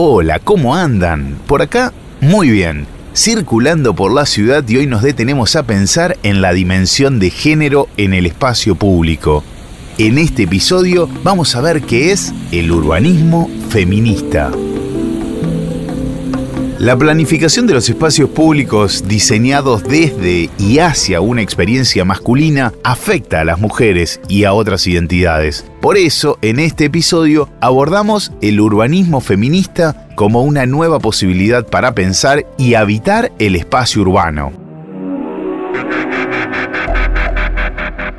Hola, ¿cómo andan? Por acá, muy bien. Circulando por la ciudad y hoy nos detenemos a pensar en la dimensión de género en el espacio público. En este episodio vamos a ver qué es el urbanismo feminista. La planificación de los espacios públicos diseñados desde y hacia una experiencia masculina afecta a las mujeres y a otras identidades. Por eso, en este episodio abordamos el urbanismo feminista como una nueva posibilidad para pensar y habitar el espacio urbano.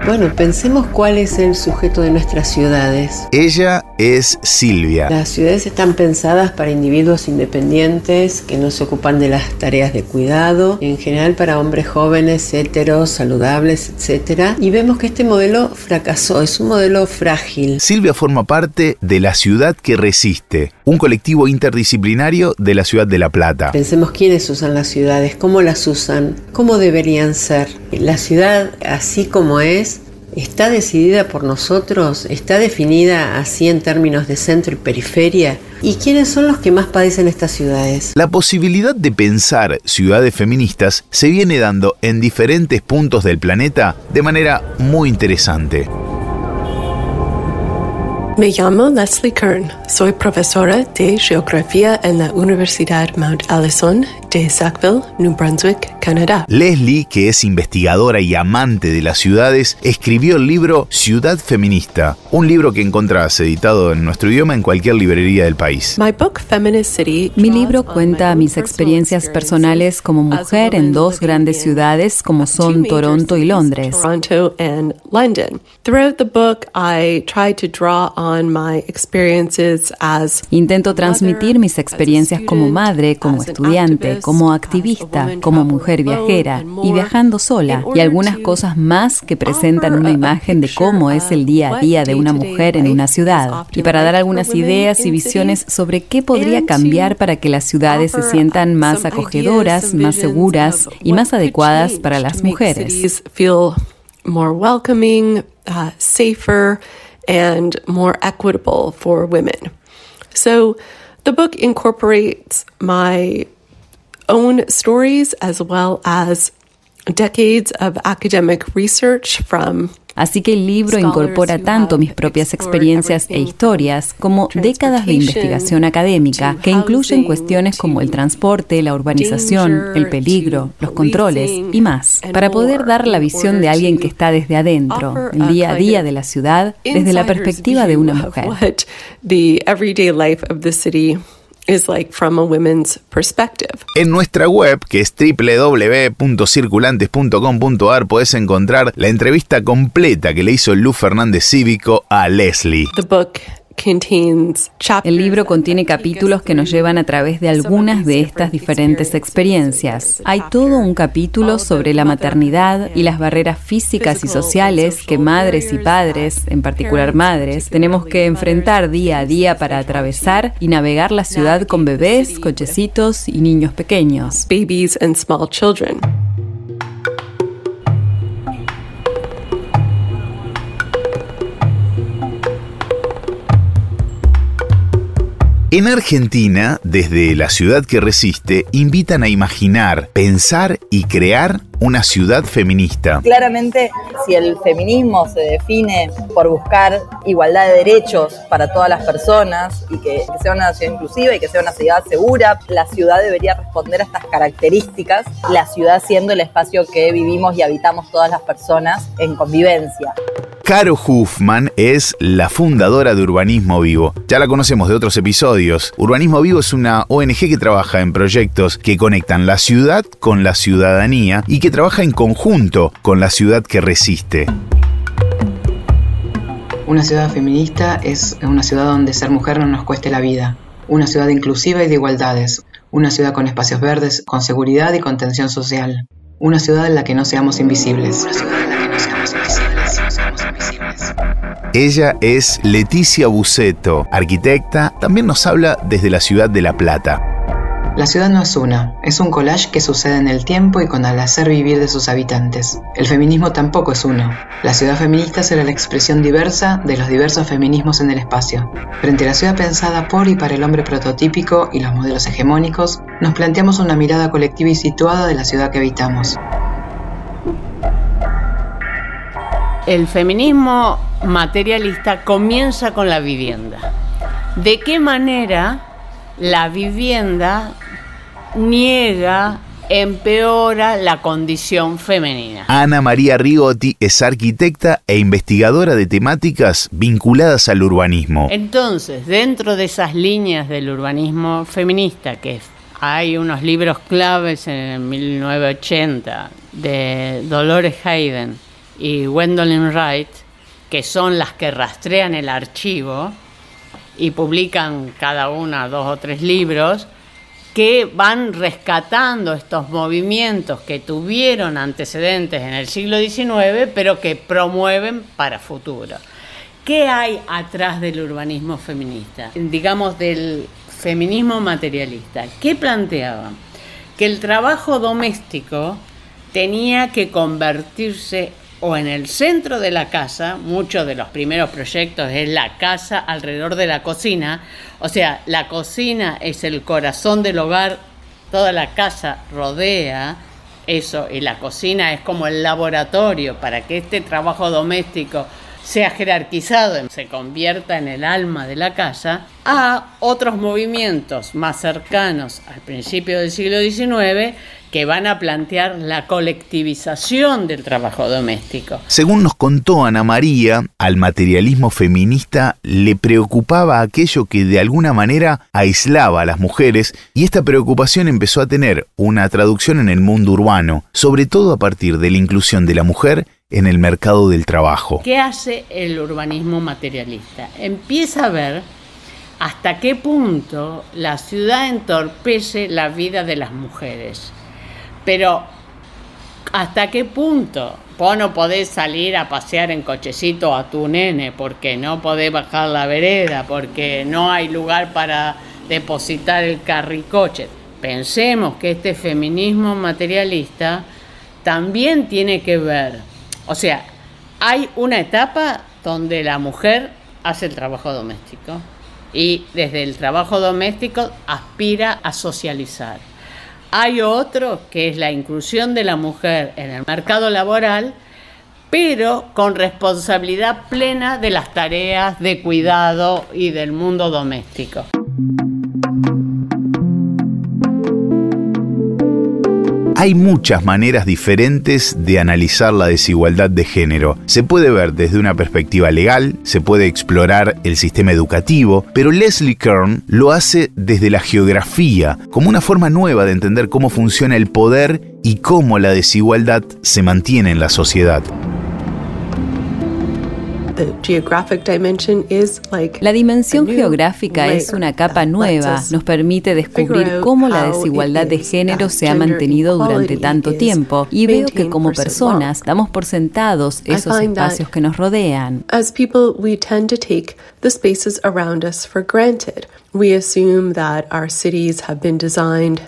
Bueno, pensemos cuál es el sujeto de nuestras ciudades. Ella es Silvia. Las ciudades están pensadas para individuos independientes que no se ocupan de las tareas de cuidado, en general para hombres jóvenes, heteros, saludables, etc. Y vemos que este modelo fracasó, es un modelo frágil. Silvia forma parte de la ciudad que resiste, un colectivo interdisciplinario de la ciudad de La Plata. Pensemos quiénes usan las ciudades, cómo las usan, cómo deberían ser. La ciudad, así como es, ¿Está decidida por nosotros? ¿Está definida así en términos de centro y periferia? ¿Y quiénes son los que más padecen estas ciudades? La posibilidad de pensar ciudades feministas se viene dando en diferentes puntos del planeta de manera muy interesante. Me llamo Leslie Kern. Soy profesora de geografía en la Universidad Mount Allison de Sackville, New Brunswick, Canadá. Leslie, que es investigadora y amante de las ciudades, escribió el libro Ciudad Feminista, un libro que encontrás editado en nuestro idioma en cualquier librería del país. Mi libro cuenta mis experiencias personales como mujer en dos grandes ciudades como son Toronto y Londres. Throughout the book, I tried to draw Intento transmitir mis experiencias como madre, como estudiante, como activista, como mujer viajera y viajando sola, y algunas cosas más que presentan una imagen de cómo es el día a día de una mujer en una ciudad, y para dar algunas ideas y visiones sobre qué podría cambiar para que las ciudades se sientan más acogedoras, más seguras y más adecuadas para las mujeres. more welcoming, uh, safer, and more equitable for women. So the book incorporates my own stories as well as decades of academic research from Así que el libro incorpora tanto mis propias experiencias e historias como décadas de investigación académica que incluyen cuestiones como el transporte, la urbanización, el peligro, los controles y más, para poder dar la visión de alguien que está desde adentro, el día a día de la ciudad, desde la perspectiva de una mujer like from a women's perspective. En nuestra web, que es www.circulantes.com.ar, puedes encontrar la entrevista completa que le hizo Lu Fernández Cívico a Leslie. The book el libro contiene capítulos que nos llevan a través de algunas de estas diferentes experiencias. Hay todo un capítulo sobre la maternidad y las barreras físicas y sociales que madres y padres, en particular madres, tenemos que enfrentar día a día para atravesar y navegar la ciudad con bebés, cochecitos y niños pequeños. Babies and small children. En Argentina, desde la ciudad que resiste, invitan a imaginar, pensar y crear una ciudad feminista. Claramente, si el feminismo se define por buscar igualdad de derechos para todas las personas y que, sea una ciudad inclusiva y que sea una ciudad segura, la ciudad debería responder a estas características, la ciudad siendo el espacio que vivimos y habitamos todas las personas en convivencia. Caro Huffman es la fundadora de Urbanismo Vivo. Ya la conocemos de otros episodios. Urbanismo Vivo es una ONG que trabaja en proyectos que conectan la ciudad con la ciudadanía y que trabaja en conjunto con la ciudad que resiste. Una ciudad feminista es una ciudad donde ser mujer no nos cueste la vida. Una ciudad inclusiva y de igualdades. Una ciudad con espacios verdes, con seguridad y contención social. Una ciudad en la que no seamos invisibles. Una ciudad la Ella es Leticia Buceto, arquitecta, también nos habla desde la ciudad de La Plata. La ciudad no es una, es un collage que sucede en el tiempo y con el hacer vivir de sus habitantes. El feminismo tampoco es uno. La ciudad feminista será la expresión diversa de los diversos feminismos en el espacio. Frente a la ciudad pensada por y para el hombre prototípico y los modelos hegemónicos, nos planteamos una mirada colectiva y situada de la ciudad que habitamos. El feminismo materialista comienza con la vivienda. ¿De qué manera la vivienda niega, empeora la condición femenina. Ana María Rigotti es arquitecta e investigadora de temáticas vinculadas al urbanismo. Entonces, dentro de esas líneas del urbanismo feminista, que hay unos libros claves en 1980 de Dolores Hayden y Gwendolyn Wright, que son las que rastrean el archivo y publican cada una dos o tres libros, que van rescatando estos movimientos que tuvieron antecedentes en el siglo XIX, pero que promueven para futuro. ¿Qué hay atrás del urbanismo feminista? Digamos, del feminismo materialista. ¿Qué planteaban? Que el trabajo doméstico tenía que convertirse o en el centro de la casa, muchos de los primeros proyectos es la casa alrededor de la cocina, o sea, la cocina es el corazón del hogar, toda la casa rodea eso y la cocina es como el laboratorio para que este trabajo doméstico sea jerarquizado, se convierta en el alma de la casa, a otros movimientos más cercanos al principio del siglo XIX que van a plantear la colectivización del trabajo doméstico. Según nos contó Ana María, al materialismo feminista le preocupaba aquello que de alguna manera aislaba a las mujeres y esta preocupación empezó a tener una traducción en el mundo urbano, sobre todo a partir de la inclusión de la mujer en el mercado del trabajo. ¿Qué hace el urbanismo materialista? Empieza a ver hasta qué punto la ciudad entorpece la vida de las mujeres pero, ¿hasta qué punto? Vos no podés salir a pasear en cochecito a tu nene porque no podés bajar la vereda, porque no hay lugar para depositar el carricoche. Pensemos que este feminismo materialista también tiene que ver, o sea, hay una etapa donde la mujer hace el trabajo doméstico y desde el trabajo doméstico aspira a socializar. Hay otro que es la inclusión de la mujer en el mercado laboral, pero con responsabilidad plena de las tareas de cuidado y del mundo doméstico. Hay muchas maneras diferentes de analizar la desigualdad de género. Se puede ver desde una perspectiva legal, se puede explorar el sistema educativo, pero Leslie Kern lo hace desde la geografía, como una forma nueva de entender cómo funciona el poder y cómo la desigualdad se mantiene en la sociedad. La dimensión geográfica es una capa nueva, nos permite descubrir cómo la desigualdad de género se ha mantenido durante tanto tiempo y veo que como personas damos por sentados esos espacios que nos rodean. We assume that our cities have been designed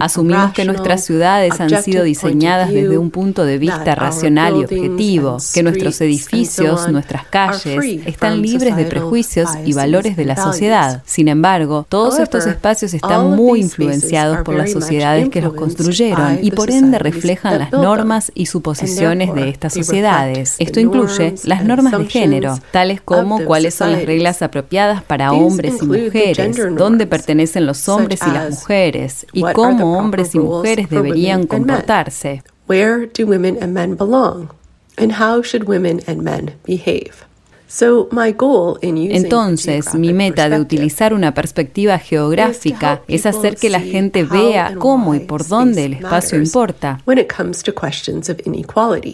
Asumimos que nuestras ciudades han sido diseñadas desde un punto de vista racional y objetivo, que nuestros edificios, nuestras calles, están libres de prejuicios y valores de la sociedad. Sin embargo, todos estos espacios están muy influenciados por las sociedades que los construyeron y por ende reflejan las normas y suposiciones de estas sociedades. Esto incluye las normas de género, tales como cuáles son las reglas apropiadas para hombres y mujeres, dónde pertenecen los hombres y las mujeres, y cómo cómo hombres y mujeres deberían comportarse. Where do women and men belong? And how should women and men behave? Entonces, mi meta de utilizar una perspectiva geográfica es hacer que la gente vea cómo y por dónde el espacio importa.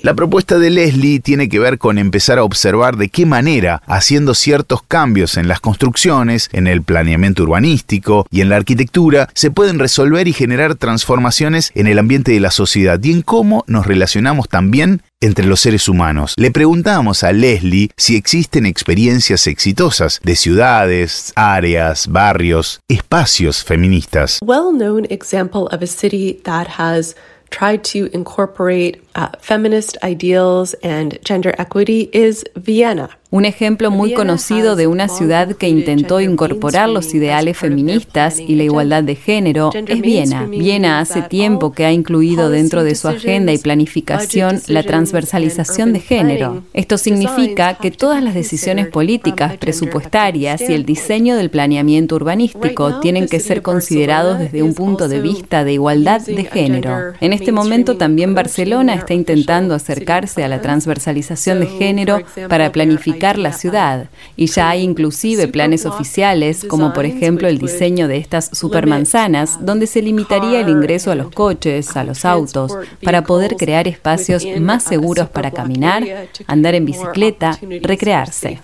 La propuesta de Leslie tiene que ver con empezar a observar de qué manera, haciendo ciertos cambios en las construcciones, en el planeamiento urbanístico y en la arquitectura, se pueden resolver y generar transformaciones en el ambiente de la sociedad y en cómo nos relacionamos también entre los seres humanos. Le preguntábamos a Leslie si existen experiencias exitosas de ciudades, áreas, barrios, espacios feministas. Well-known example of a city that has tried to incorporate uh, feminist ideals and gender equity is Vienna. Un ejemplo muy conocido de una ciudad que intentó incorporar los ideales feministas y la igualdad de género es Viena. Viena hace tiempo que ha incluido dentro de su agenda y planificación la transversalización de género. Esto significa que todas las decisiones políticas, presupuestarias y el diseño del planeamiento urbanístico tienen que ser considerados desde un punto de vista de igualdad de género. En este momento también Barcelona está intentando acercarse a la transversalización de género para planificar la ciudad y ya hay inclusive planes oficiales como por ejemplo el diseño de estas supermanzanas donde se limitaría el ingreso a los coches, a los autos, para poder crear espacios más seguros para caminar, andar en bicicleta, recrearse.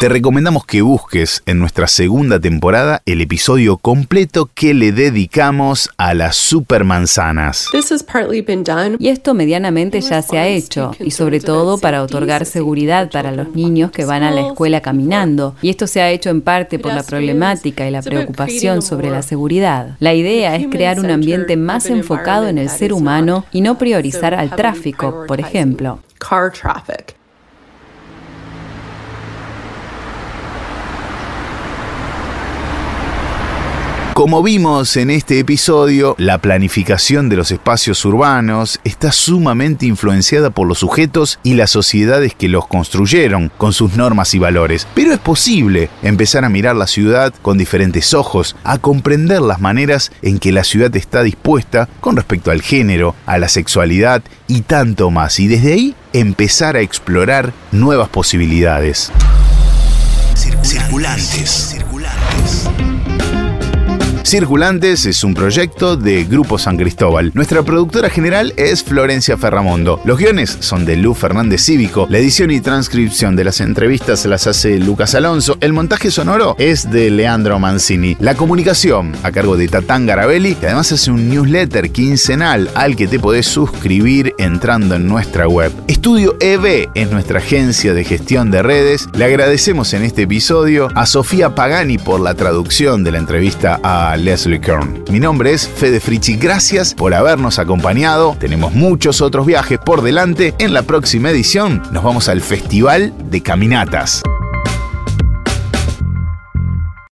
Te recomendamos que busques en nuestra segunda temporada el episodio completo que le dedicamos a las supermanzanas. Y esto medianamente ya se ha hecho, y sobre todo para otorgar seguridad para los niños que van a la escuela caminando. Y esto se ha hecho en parte por la problemática y la preocupación sobre la seguridad. La idea es crear un ambiente más enfocado en el ser humano y no priorizar al tráfico, por ejemplo. Como vimos en este episodio, la planificación de los espacios urbanos está sumamente influenciada por los sujetos y las sociedades que los construyeron, con sus normas y valores. Pero es posible empezar a mirar la ciudad con diferentes ojos, a comprender las maneras en que la ciudad está dispuesta con respecto al género, a la sexualidad y tanto más. Y desde ahí empezar a explorar nuevas posibilidades. Circulantes. Circulantes es un proyecto de Grupo San Cristóbal. Nuestra productora general es Florencia Ferramondo. Los guiones son de Lu Fernández Cívico. La edición y transcripción de las entrevistas las hace Lucas Alonso. El montaje sonoro es de Leandro Mancini. La comunicación a cargo de Tatán Garabelli, que además hace un newsletter quincenal al que te podés suscribir entrando en nuestra web. Estudio EB es nuestra agencia de gestión de redes. Le agradecemos en este episodio a Sofía Pagani por la traducción de la entrevista a Leslie Kern. Mi nombre es Fede Frichi, gracias por habernos acompañado. Tenemos muchos otros viajes por delante. En la próxima edición nos vamos al Festival de Caminatas.